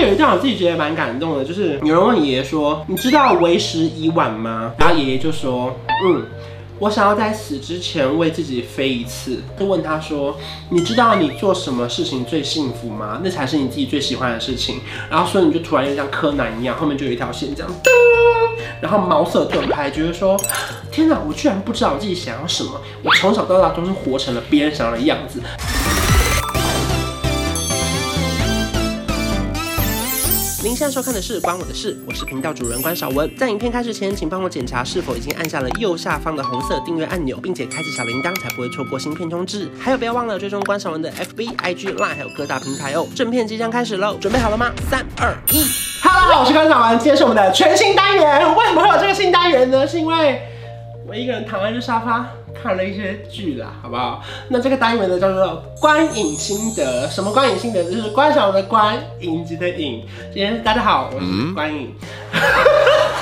有一段我自己觉得蛮感动的，就是有人问爷爷说：“你知道为时已晚吗？”然后爷爷就说：“嗯。”我想要在死之前为自己飞一次，就问他说：“你知道你做什么事情最幸福吗？那才是你自己最喜欢的事情。”然后所以你就突然又像柯南一样，后面就有一条线这样，噔，然后茅塞顿开，觉得说：“天哪，我居然不知道我自己想要什么！我从小到大都是活成了别人想要的样子。”现在收看的是《关我的事》，我是频道主人关韶文。在影片开始前，请帮我检查是否已经按下了右下方的红色订阅按钮，并且开启小铃铛，才不会错过新片通知。还有，不要忘了追踪关韶文的 FB、IG、Line，还有各大平台哦。正片即将开始喽，准备好了吗？三、二、一，Hello，我是关韶文，今天是我们的全新单元。为什么会有这个新单元呢？是因为我一个人躺在这沙发。看了一些剧啦，好不好？那这个单元呢叫做观影心得，什么观影心得？就是观赏的观，影集的影。今天大家好，我是观影。嗯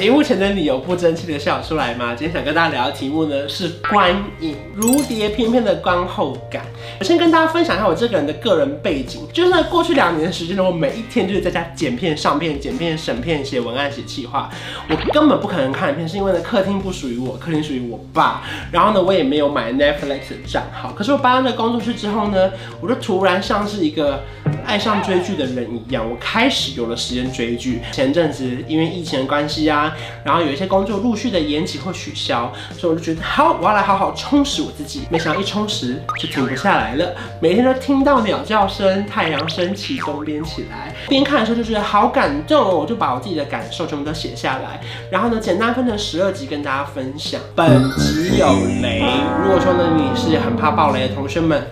荧幕前的你有不争气的笑出来吗？今天想跟大家聊的题目呢是观影如蝶翩翩的观后感。我先跟大家分享一下我这个人的个人背景，就是在过去两年的时间呢，我每一天就是在家剪片、上片、剪片、审片、写文案、写企划。我根本不可能看片，是因为呢客厅不属于我，客厅属于我爸。然后呢，我也没有买 Netflix 的账号。可是我搬到那工作室之后呢，我就突然像是一个爱上追剧的人一样，我开始有了时间追剧。前阵子因为疫情的关系啊。然后有一些工作陆续的延期或取消，所以我就觉得好，我要来好好充实我自己。没想到一充实就停不下来了，每天都听到鸟叫声、太阳升起、东边起来。边看的时候就觉得好感动，我就把我自己的感受全部都写下来。然后呢，简单分成十二集跟大家分享。本集有雷，如果说呢你是很怕爆雷的同学们，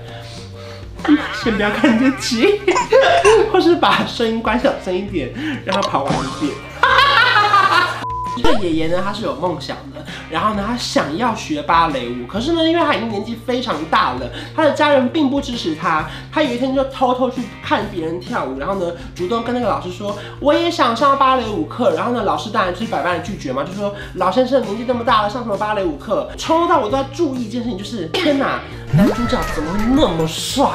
先不要看这集，或是把声音关小声一点，让它跑完一遍。这个爷爷呢，他是有梦想的，然后呢，他想要学芭蕾舞，可是呢，因为他已经年纪非常大了，他的家人并不支持他。他有一天就偷偷去看别人跳舞，然后呢，主动跟那个老师说，我也想上芭蕾舞课。然后呢，老师当然就是百般的拒绝嘛，就说老先生年纪这么大了，上什么芭蕾舞课？从头到尾我都在注意一件事情，就是天哪，男主角怎么会那么帅？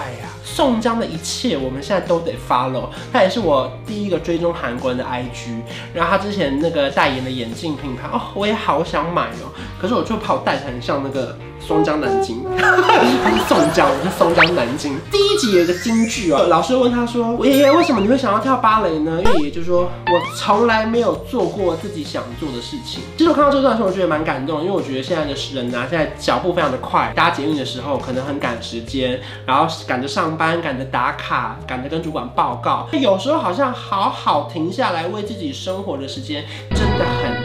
宋江的一切，我们现在都得 follow。他也是我第一个追踪韩国人的 IG。然后他之前那个代言的眼镜品牌，哦，我也好想买哦。可是我就怕我戴起来很像那个。松江南京，他是宋江，我是松江南京。第一集有一个京剧哦，老师问他说：“爷爷，为什么你会想要跳芭蕾呢？”因为爷爷就说：“我从来没有做过自己想做的事情。”其实我看到这段时候，我觉得蛮感动，因为我觉得现在的人啊，现在脚步非常的快，搭捷运的时候可能很赶时间，然后赶着上班，赶着打卡，赶着跟主管报告，有时候好像好好停下来为自己生活的时间真的很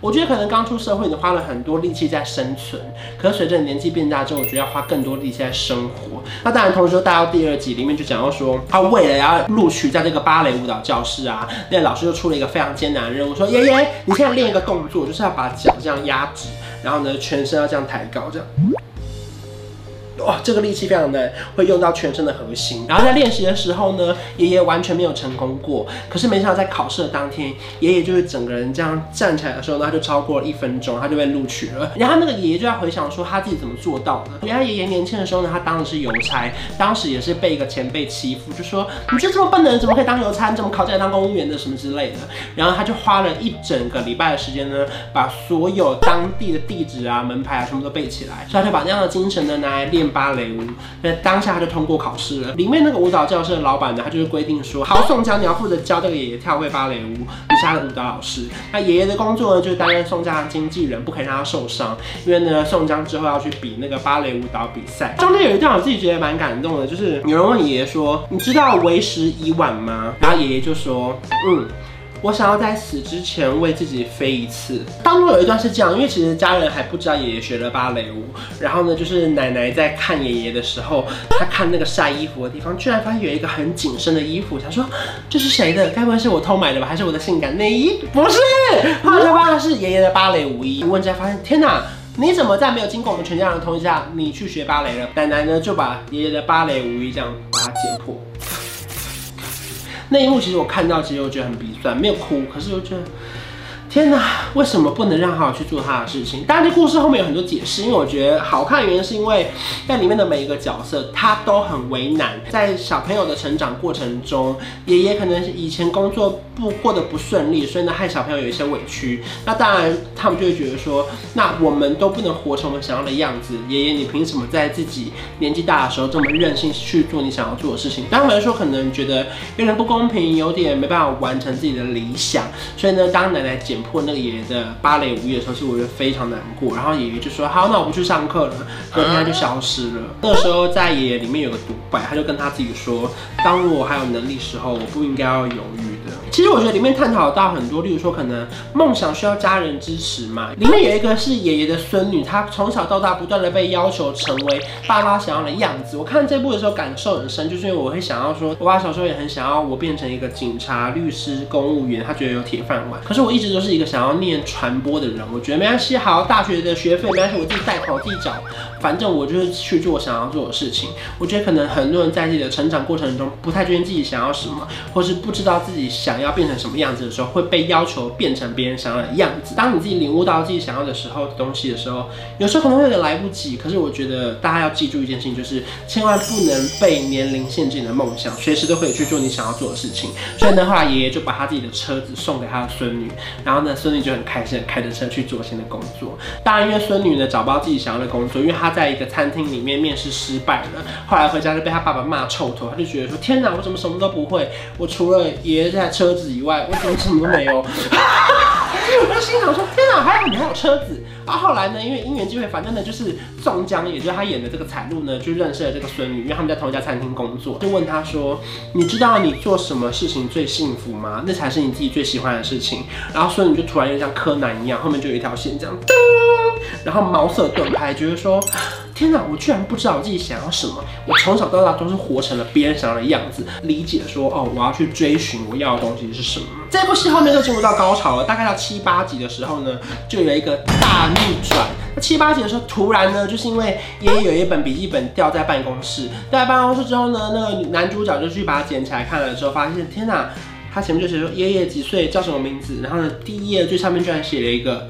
我觉得可能刚出社会，你花了很多力气在生存，可是随着年纪变大之后，我觉得要花更多力气在生活。那当然，同时又带到第二集里面就讲到说，他为了要录取在这个芭蕾舞蹈教室啊，那老师就出了一个非常艰难的任务，说爷爷，你现在练一个动作，就是要把脚这样压直，然后呢，全身要这样抬高，这样。哇，这个力气非常的会用到全身的核心。然后在练习的时候呢，爷爷完全没有成功过。可是没想到在考试的当天，爷爷就是整个人这样站起来的时候呢，他就超过了一分钟，他就被录取了。然后那个爷爷就在回想说他自己怎么做到的。原来爷爷年轻的时候呢，他当的是邮差，当时也是被一个前辈欺负，就说你就这么笨的人怎么可以当邮差？你怎么考进来当公务员的什么之类的。然后他就花了一整个礼拜的时间呢，把所有当地的地址啊、门牌啊全部都背起来。所以他就把那样的精神呢拿来练芭蕾舞，那当下他就通过考试了。里面那个舞蹈教室的老板呢，他就是规定说，好，宋江你要负责教这个爷爷跳会芭蕾舞，你是他的舞蹈老师。那爷爷的工作呢，就是担任宋江的经纪人，不可以让他受伤，因为呢，宋江之后要去比那个芭蕾舞蹈比赛。中间有一段我自己觉得蛮感动的，就是有人问爷爷说，你知道为时已晚吗？然后爷爷就说，嗯。我想要在死之前为自己飞一次。当中有一段是这样，因为其实家人还不知道爷爷学了芭蕾舞。然后呢，就是奶奶在看爷爷的时候，她看那个晒衣服的地方，居然发现有一个很紧身的衣服，想说这是谁的？该不会是我偷买的吧？还是我的性感内衣？不是，后来才发现是爷爷的芭蕾舞衣。一问之下发现，天哪，你怎么在没有经过我们全家人的同意下，你去学芭蕾了？奶奶呢就把爷爷的芭蕾舞衣这样把它剪破。那一幕其实我看到，其实我觉得很鼻酸，没有哭，可是我觉得天哪，为什么不能让好好去做他的事情？当然，这故事后面有很多解释，因为我觉得好看的原因是因为在里面的每一个角色他都很为难，在小朋友的成长过程中，爷爷可能是以前工作不过得不顺利，所以呢害小朋友有一些委屈。那当然，他们就会觉得说，那我们都不能活成我们想要的样子。爷爷，你凭什么在自己年纪大的时候这么任性去做你想要做的事情？当然来说，可能觉得有点不公平，有点没办法完成自己的理想。所以呢，当奶奶姐破那个爷爷的芭蕾舞衣的时候，其实我觉得非常难过。然后爷爷就说：“好，那我不去上课了。”隔天他就消失了。那时候在爷爷里面有个独白，他就跟他自己说：“当我还有能力时候，我不应该要犹豫。”其实我觉得里面探讨到很多，例如说可能梦想需要家人支持嘛。里面有一个是爷爷的孙女，她从小到大不断的被要求成为爸爸想要的样子。我看这部的时候感受很深，就是因为我会想要说，我爸小时候也很想要我变成一个警察、律师、公务员，他觉得有铁饭碗。可是我一直都是一个想要念传播的人，我觉得没关系，好，大学的学费没关系，我自己贷款，我自己找，反正我就是去做我想要做的事情。我觉得可能很多人在自己的成长过程中不太确定自己想要什么，或是不知道自己想要变成什么样子的时候，会被要求变成别人想要的样子。当你自己领悟到自己想要的时候的东西的时候，有时候可能会有点来不及。可是我觉得大家要记住一件事情，就是千万不能被年龄限制你的梦想，随时都可以去做你想要做的事情。所以呢，后来爷爷就把他自己的车子送给他的孙女，然后呢，孙女就很开心，开着车去做新的工作。当然，因为孙女呢找不到自己想要的工作，因为她在一个餐厅里面面试失败了，后来回家就被他爸爸骂臭头，他就觉得说：天哪，我怎么什么都不会？我除了爷爷这台车子以外，我怎么什么都没有？我就心想说：天哪，还有你还有车子？然后后来呢，因为因缘际会，反正呢就是宋江，也就是他演的这个彩璐呢，就认识了这个孙女，因为他们在同一家餐厅工作，就问他说：你知道你做什么事情最幸福吗？那才是你自己最喜欢的事情。然后孙女就突然又像柯南一样，后面就有一条线这样噔，然后茅塞顿开，觉得说。天哪，我居然不知道我自己想要什么！我从小到大都是活成了别人想要的样子，理解说哦，我要去追寻我要的东西是什么。这部戏后面就进入到高潮了，大概到七八集的时候呢，就有一个大逆转。那七八集的时候，突然呢，就是因为爷爷有一本笔记本掉在办公室，掉在办公室之后呢，那个男主角就去把它捡起来看了之后，发现天哪，他前面就写说爷爷几岁，叫什么名字，然后呢，第一页最上面居然写了一个。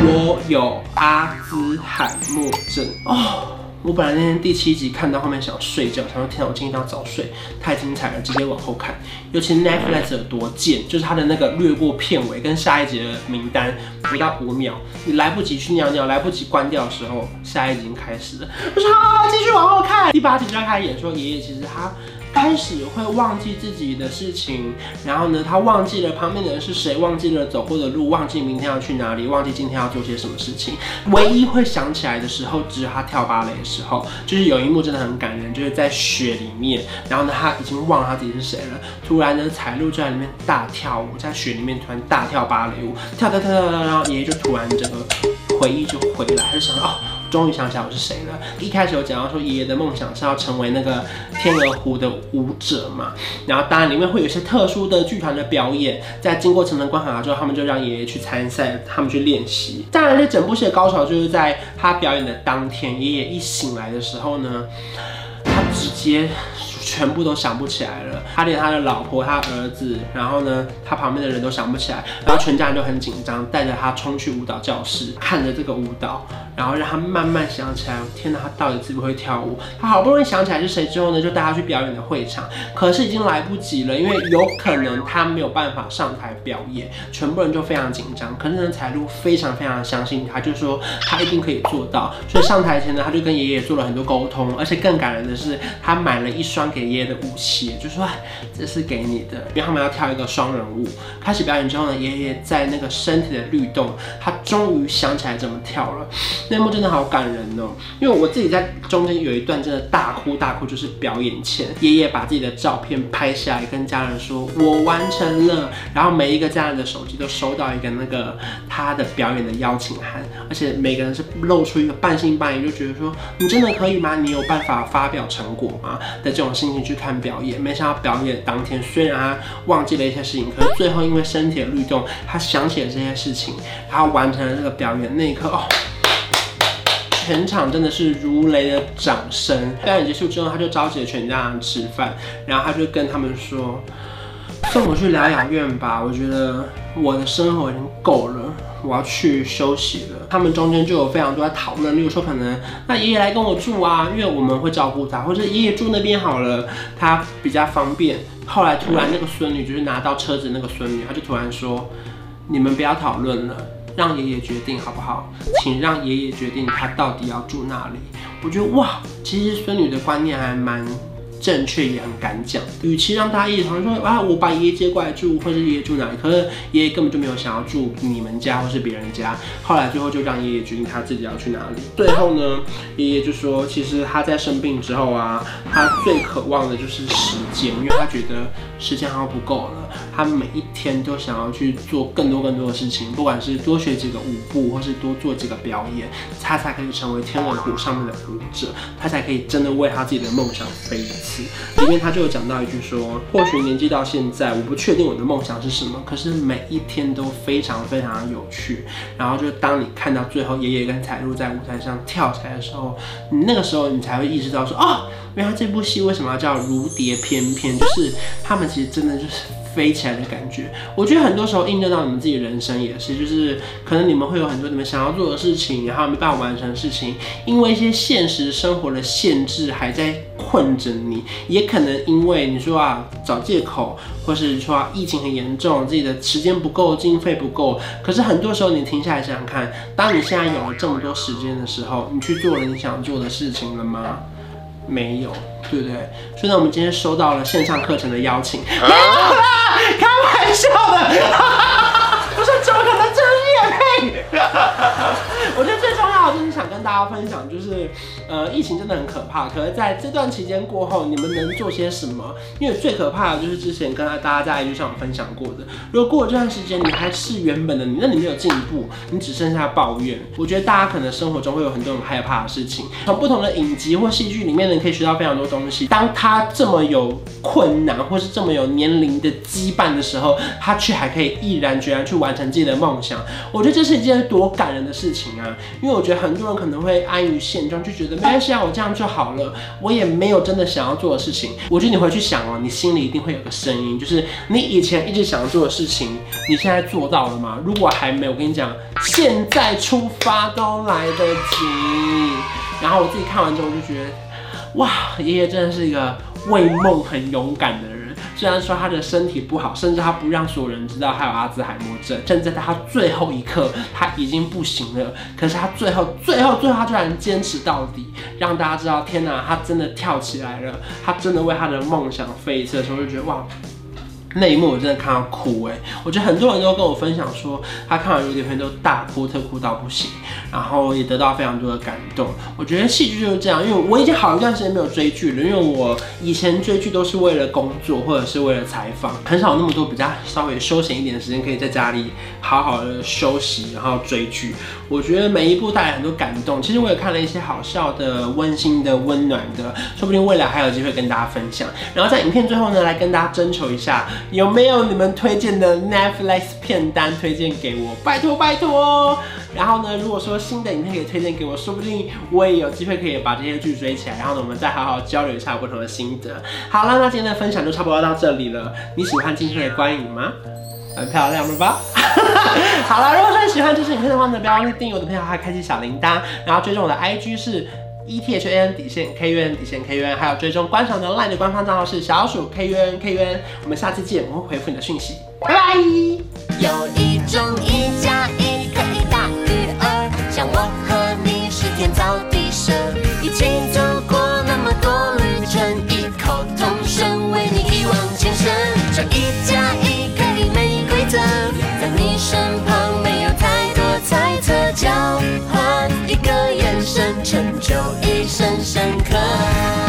我有阿兹海默症哦！我本来那天第七集看到后面想睡觉，想说天哪，我今天要早睡，太精彩了，直接往后看。尤其 Netflix 有多贱，就是它的那个略过片尾跟下一集的名单不到五秒，你来不及去尿尿，来不及关掉的时候，下一集已经开始了。我说好，好，继续往后看。第八集就要开始演说爷爷其实他。开始会忘记自己的事情，然后呢，他忘记了旁边的人是谁，忘记了走过的路，忘记明天要去哪里，忘记今天要做些什么事情。唯一会想起来的时候，只有他跳芭蕾的时候，就是有一幕真的很感人，就是在雪里面，然后呢，他已经忘了他自己是谁了。突然呢，彩璐就在里面大跳舞，在雪里面突然大跳芭蕾舞，跳跳跳跳跳，然后爷爷就突然整个回忆就回来，他就想到哦。终于想起来我是谁了。一开始有讲到说爷爷的梦想是要成为那个天鹅湖的舞者嘛，然后当然里面会有一些特殊的剧团的表演，在经过层层关卡之后，他们就让爷爷去参赛，他们去练习。当然，这整部戏的高潮就是在他表演的当天，爷爷一醒来的时候呢，他直接。全部都想不起来了，他连他的老婆、他儿子，然后呢，他旁边的人都想不起来，然后全家人都很紧张，带着他冲去舞蹈教室，看着这个舞蹈，然后让他慢慢想起来，天哪，他到底会不会跳舞？他好不容易想起来是谁之后呢，就带他去表演的会场，可是已经来不及了，因为有可能他没有办法上台表演，全部人就非常紧张。可是呢，彩璐非常非常相信他，就说他一定可以做到，所以上台前呢，他就跟爷爷做了很多沟通，而且更感人的是，他买了一双。给爷爷的武器，就说这是给你的，因为他们要跳一个双人舞。开始表演之后呢，爷爷在那个身体的律动，他终于想起来怎么跳了。那幕真的好感人哦，因为我自己在中间有一段真的大哭大哭，就是表演前，爷爷把自己的照片拍下来，跟家人说：“我完成了。”然后每一个家人的手机都收到一个那个他的表演的邀请函，而且每个人是露出一个半信半疑，就觉得说：“你真的可以吗？你有办法发表成果吗？”的这种心情。去看表演，没想到表演当天，虽然他忘记了一些事情，可是最后因为身体的律动，他想起了这些事情，他完成了这个表演。那一刻，哦，全场真的是如雷的掌声。表演结束之后，他就召集了全家人吃饭，然后他就跟他们说：“送我去疗养院吧，我觉得我的生活已经够了，我要去休息了。他们中间就有非常多在讨论，例如说可能那爷爷来跟我住啊，因为我们会照顾他，或者爷爷住那边好了，他比较方便。后来突然那个孙女就是拿到车子那个孙女，她就突然说：“你们不要讨论了，让爷爷决定好不好？请让爷爷决定他到底要住哪里。”我觉得哇，其实孙女的观念还蛮。正确也很敢讲，与其让大家一直常说啊，我把爷爷接过来住，或者爷爷住哪里，可是爷爷根本就没有想要住你们家或是别人家。后来最后就让爷爷决定他自己要去哪里。最后呢，爷爷就说，其实他在生病之后啊，他最渴望的就是时间，因为他觉得时间好像不够了。他每一天都想要去做更多更多的事情，不管是多学几个舞步，或是多做几个表演，他才可以成为天鹅湖上面的舞者，他才可以真的为他自己的梦想飞一次。里面他就有讲到一句说，或许年纪到现在，我不确定我的梦想是什么，可是每一天都非常非常有趣。然后就当你看到最后爷爷跟彩璐在舞台上跳起来的时候，你那个时候你才会意识到说，哦，原来这部戏为什么要叫如蝶翩翩，就是他们其实真的就是。飞起来的感觉，我觉得很多时候映照到你们自己人生也是，就是可能你们会有很多你们想要做的事情，然后没办法完成的事情，因为一些现实生活的限制还在困着你，也可能因为你说啊找借口，或是说疫情很严重，自己的时间不够，经费不够。可是很多时候你停下来想想看，当你现在有了这么多时间的时候，你去做了你想做的事情了吗？没有，对不对？所以呢，我们今天收到了线上课程的邀请。啊 开玩笑的，不是，怎么可能这是业配？我觉得最重要的就是想跟大家分享，就是呃，疫情真的很可怕。可是在这段期间过后，你们能做些什么？因为最可怕的就是之前跟大家在 IG 上分享过的，如果过了这段时间你还是原本的你，那你没有进步，你只剩下抱怨。我觉得大家可能生活中会有很多很害怕的事情，从不同的影集或戏剧里面呢，可以学到非常多东西。当他这么有困难，或是这么有年龄的羁绊的时候，他却还可以毅然决然去完成自己的梦想。我觉得这是一件多感人的事情啊！因为我觉得很多人可能会会安于现状，就觉得没关系啊，我这样就好了。我也没有真的想要做的事情。我觉得你回去想哦，你心里一定会有个声音，就是你以前一直想要做的事情，你现在做到了吗？如果还没有，我跟你讲，现在出发都来得及。然后我自己看完之后就觉得，哇，爷爷真的是一个为梦很勇敢的人。虽然说他的身体不好，甚至他不让所有人知道他有阿兹海默症，甚至在他最后一刻他已经不行了，可是他最后、最后、最后，他居然坚持到底，让大家知道，天哪，他真的跳起来了，他真的为他的梦想飞一次的时候，就觉得哇。那一幕我真的看到哭哎！我觉得很多人都跟我分享说，他看完《如蝶翩翩》都大哭特哭到不行，然后也得到非常多的感动。我觉得戏剧就是这样，因为我已经好一段时间没有追剧了，因为我以前追剧都是为了工作或者是为了采访，很少有那么多比较稍微休闲一点的时间可以在家里好好的休息，然后追剧。我觉得每一部带来很多感动。其实我也看了一些好笑的、温馨的、温暖的，说不定未来还有机会跟大家分享。然后在影片最后呢，来跟大家征求一下。有没有你们推荐的 Netflix 片单推荐给我？拜托拜托！然后呢，如果说新的影片可以推荐给我，说不定我也有机会可以把这些剧追起来。然后呢，我们再好好交流一下不同的心得。好了，那今天的分享就差不多到这里了。你喜欢今天的观影吗？很漂亮了吧？好了，如果说你喜欢这支影片的话呢，不要忘记订阅我的频道，还开启小铃铛，然后追踪我的 IG 是。E T H A N 底线 K U N 底线 K U N，还有追踪观赏的 LINE 的官方账号是小鼠 K U N K U N，我们下次见，我会回复你的讯息，拜拜。有一种一家深深刻。